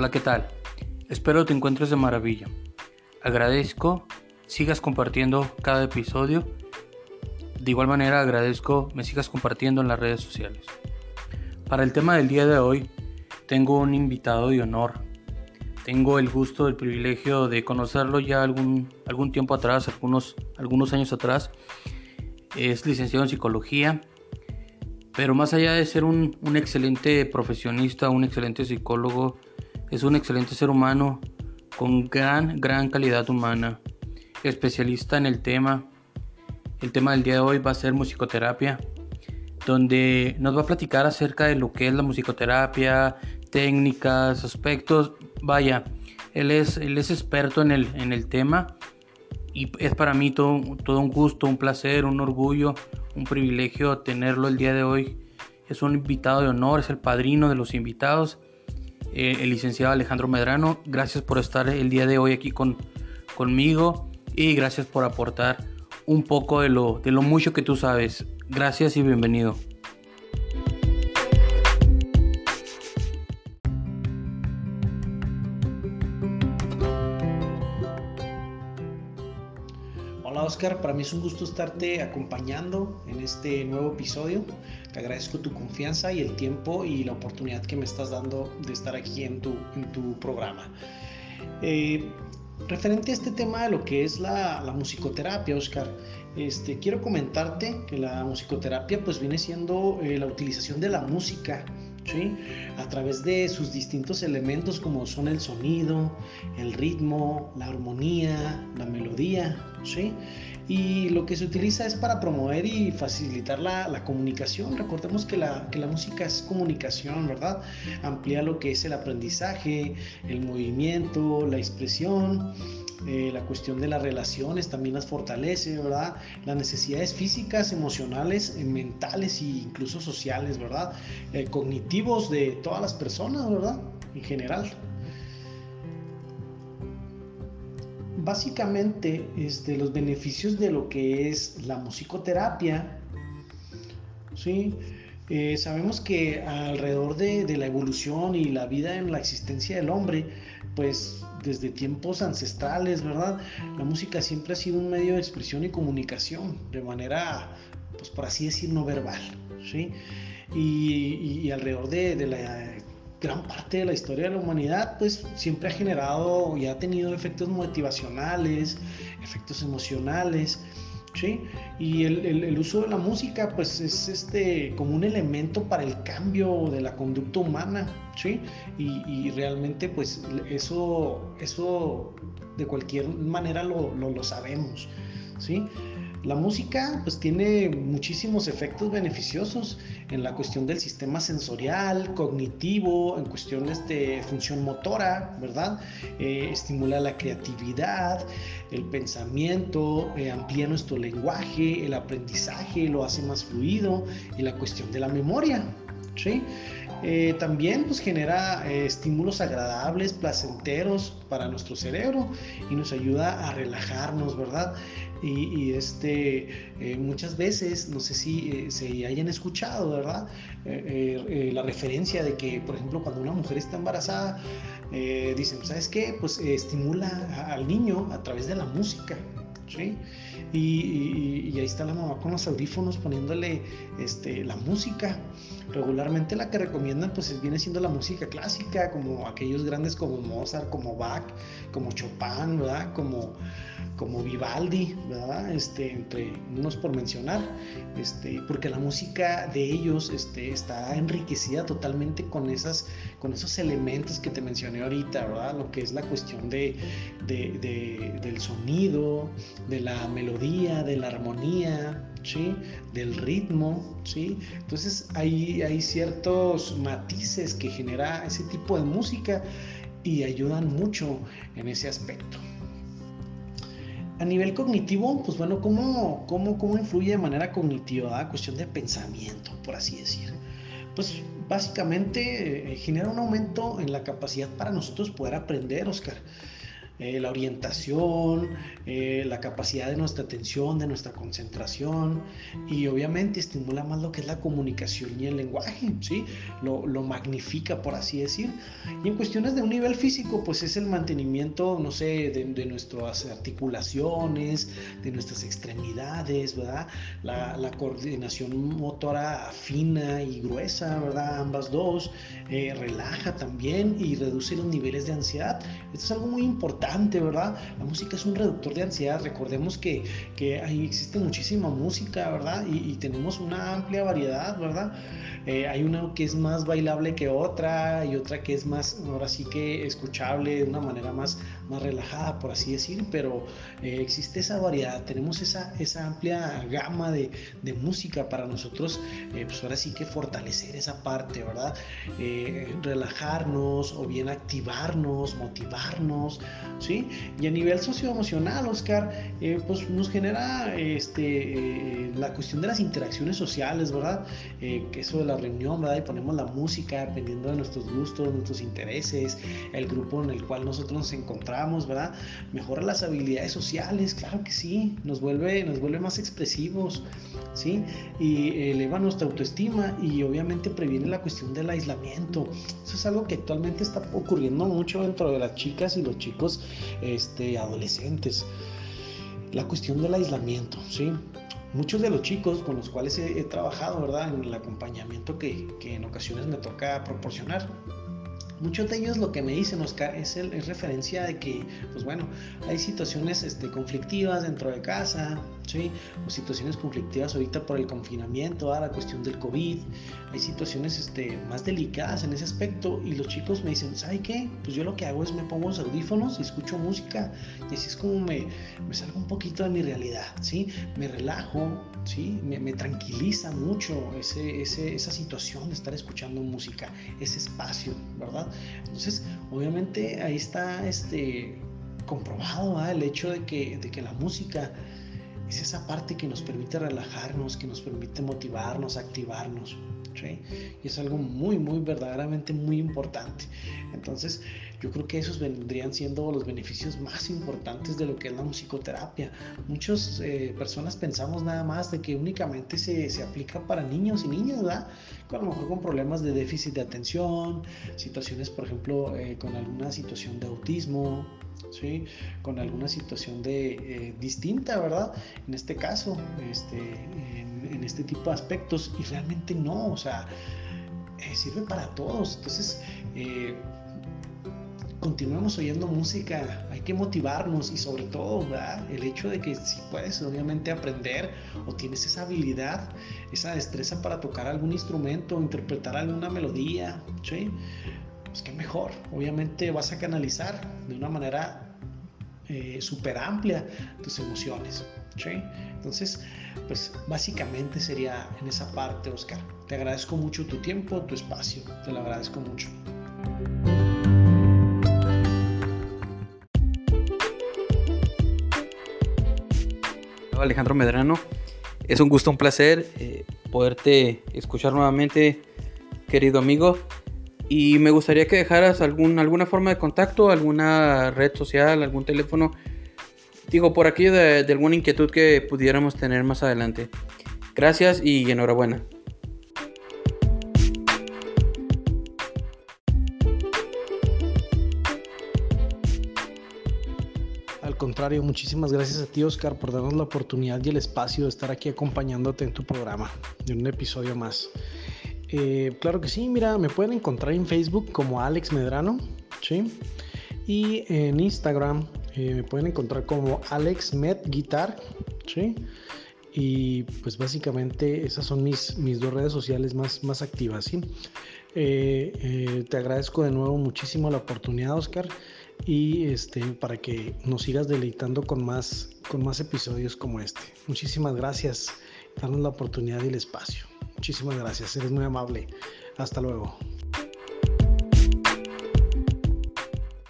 Hola, ¿qué tal? Espero te encuentres de maravilla. Agradezco sigas compartiendo cada episodio. De igual manera agradezco me sigas compartiendo en las redes sociales. Para el tema del día de hoy tengo un invitado de honor. Tengo el gusto, el privilegio de conocerlo ya algún, algún tiempo atrás, algunos, algunos años atrás. Es licenciado en psicología, pero más allá de ser un, un excelente profesionista, un excelente psicólogo, es un excelente ser humano con gran, gran calidad humana, especialista en el tema. El tema del día de hoy va a ser musicoterapia, donde nos va a platicar acerca de lo que es la musicoterapia, técnicas, aspectos. Vaya, él es, él es experto en el, en el tema y es para mí todo, todo un gusto, un placer, un orgullo, un privilegio tenerlo el día de hoy. Es un invitado de honor, es el padrino de los invitados eh, el licenciado Alejandro Medrano. Gracias por estar el día de hoy aquí con, conmigo y gracias por aportar un poco de lo, de lo mucho que tú sabes. Gracias y bienvenido. Oscar, para mí es un gusto estarte acompañando en este nuevo episodio. Te agradezco tu confianza y el tiempo y la oportunidad que me estás dando de estar aquí en tu, en tu programa. Eh, referente a este tema de lo que es la, la musicoterapia, Oscar, este, quiero comentarte que la musicoterapia pues viene siendo eh, la utilización de la música ¿Sí? a través de sus distintos elementos como son el sonido, el ritmo, la armonía, la melodía, ¿sí? y lo que se utiliza es para promover y facilitar la, la comunicación. Recordemos que la, que la, música es comunicación, ¿verdad? Amplía lo que es el aprendizaje, el movimiento, la expresión. Eh, la cuestión de las relaciones también las fortalece, ¿verdad? Las necesidades físicas, emocionales, eh, mentales e incluso sociales, ¿verdad? Eh, cognitivos de todas las personas, ¿verdad? En general. básicamente este, los beneficios de lo que es la musicoterapia, ¿sí? Sabemos que alrededor de, de, la evolución y la vida en la existencia del hombre, pues desde tiempos ancestrales, ¿verdad? La música siempre ha sido un medio de expresión y comunicación de manera, pues por así decir, no verbal, ¿sí? Y, y alrededor de, de la gran parte de la historia de la humanidad, pues siempre ha generado y ha tenido efectos motivacionales, efectos emocionales, ¿sí? Y el, el, uso de la música, pues es este, como un elemento para el cambio de la conducta humana, ¿sí? Y, realmente, pues eso, eso de cualquier manera lo, lo, lo sabemos, ¿sí? La música pues tiene muchísimos efectos beneficiosos en la cuestión del sistema sensorial, cognitivo, en cuestiones de función motora, ¿verdad? Eh, estimula la creatividad, el pensamiento, eh, amplía nuestro lenguaje, el aprendizaje, lo hace más fluido y la cuestión de la memoria, ¿sí? Eh, también pues, genera eh, estímulos agradables, placenteros para nuestro cerebro y nos ayuda a relajarnos, ¿verdad? Y, este, eh, muchas veces, no sé si se hayan escuchado, ¿verdad? la referencia de que, por ejemplo, cuando una mujer está embarazada, dicen, ¿sabes qué? Pues estimula al niño a través de la música, ¿sí? Y, ahí está la mamá con los audífonos poniéndole este, la música. Regularmente la que recomiendan pues viene siendo la música clásica, como aquellos grandes como Mozart, como Bach, como Chopin, ¿verdad? Como, como Vivaldi, ¿verdad? Este, entre unos por mencionar, este, porque la música de ellos este, está enriquecida totalmente con, esas, con esos elementos que te mencioné ahorita, ¿verdad? Lo que es la cuestión de, de del sonido, de la melodía de la armonía, ¿sí? del ritmo. ¿sí? Entonces hay, hay ciertos matices que genera ese tipo de música y ayudan mucho en ese aspecto. A nivel cognitivo, pues bueno, ¿cómo, cómo, cómo influye de manera cognitiva? Cuestión de pensamiento, por así decir. Pues básicamente eh, genera un aumento en la capacidad para nosotros poder aprender, Oscar. Eh, la orientación, eh, la capacidad de nuestra atención, de nuestra concentración y obviamente estimula más lo que es la comunicación y el lenguaje, ¿sí? Lo, lo magnifica, por así decir. Y en cuestiones de un nivel físico, pues es el mantenimiento, no sé, de, de nuestras articulaciones, de nuestras extremidades, ¿verdad? La, la, coordinación motora fina y gruesa, ¿verdad? Ambas dos. Eh, relaja también y reduce los niveles de ansiedad. Esto es algo muy importante, ¿verdad? La música es un reductor de ansiedad. Recordemos que, que ahí existe muchísima música, ¿verdad? Y, tenemos una amplia variedad, ¿verdad? Eh, hay una que es más bailable que otra y otra que es más, ahora sí que escuchable de una manera más, más relajada, por así decir, pero eh, existe esa variedad, tenemos esa, esa amplia gama de, de música para nosotros, eh, pues ahora sí que fortalecer esa parte, ¿verdad? relajarnos o bien activarnos, motivarnos, ¿sí? Y a nivel socioemocional, Oscar, pues nos genera este, la cuestión de las interacciones sociales, ¿verdad? que eso de la reunión, ¿verdad? Y ponemos la música dependiendo de nuestros gustos, nuestros intereses, el grupo en el cual nosotros nos encontramos, ¿verdad? Mejora las habilidades sociales, claro que sí, nos vuelve, nos vuelve más expresivos, ¿sí? Y eleva nuestra autoestima y obviamente previene la cuestión del aislamiento. Eso es algo que actualmente está ocurriendo mucho dentro de las chicas y los chicos este, adolescentes. La cuestión del aislamiento, ¿sí? muchos de los chicos con los cuales he, trabajado, ¿verdad? En el acompañamiento que, que, en ocasiones me toca proporcionar. Muchos de ellos lo que me dicen, Oscar, es, el, es referencia de que, pues bueno, hay situaciones este, conflictivas dentro de casa, ¿sí? O situaciones conflictivas ahorita por el confinamiento, a la cuestión del COVID. Hay situaciones este, más delicadas en ese aspecto y los chicos me dicen, ¿sabe qué? Pues yo lo que hago es me pongo los audífonos y escucho música y así es como me, me salgo un poquito de mi realidad, ¿sí? Me relajo, ¿sí? Me, me tranquiliza mucho ese, ese, esa situación de estar escuchando música, ese espacio, ¿verdad? Entonces, obviamente ahí está este comprobado el hecho de que, de que la música es esa parte que nos permite relajarnos, que nos permite motivarnos, activarnos. Y es algo muy, muy verdaderamente muy importante. Entonces, yo creo que esos vendrían siendo los beneficios más importantes de lo que es la musicoterapia. Muchas eh, personas pensamos nada más de que únicamente se, se, aplica para niños y niñas, ¿verdad? A lo mejor con problemas de déficit de atención, situaciones, por ejemplo, eh, con alguna situación de autismo, ¿sí? Con alguna situación de, eh, distinta, ¿verdad? En este caso, este, en, en, este tipo de aspectos, y realmente no, o sea, sirve para todos. Entonces, continuemos oyendo música, hay que motivarnos y sobre todo el hecho de que si puedes obviamente aprender o tienes esa habilidad, esa destreza para tocar algún instrumento, interpretar alguna melodía, ¿sí? pues qué mejor, obviamente vas a canalizar de una manera eh, súper amplia tus emociones. ¿sí? Entonces, pues básicamente sería en esa parte, Oscar. Te agradezco mucho tu tiempo, tu espacio, te lo agradezco mucho. Alejandro Medrano. Es un gusto, un placer eh, poderte escuchar nuevamente, querido amigo. Y me gustaría que dejaras algún, alguna forma de contacto, alguna red social, algún teléfono. Digo, por aquí de, de alguna inquietud que pudiéramos tener más adelante. Gracias y enhorabuena. Muchísimas gracias a ti, Oscar, por darnos la oportunidad y el espacio de estar aquí acompañándote en tu programa, en un episodio más. Eh, claro que sí, mira, me pueden encontrar en Facebook como Alex Medrano, ¿sí? Y en Instagram eh, me pueden encontrar como Alex Med Guitar, ¿sí? Y pues básicamente esas son mis, mis dos redes sociales más, más activas, ¿sí? Eh, te agradezco de nuevo muchísimo la oportunidad, Oscar y este, para que nos sigas deleitando con más, con más episodios como este. Muchísimas gracias. Darnos la oportunidad y el espacio. Muchísimas gracias. Eres muy amable. Hasta luego.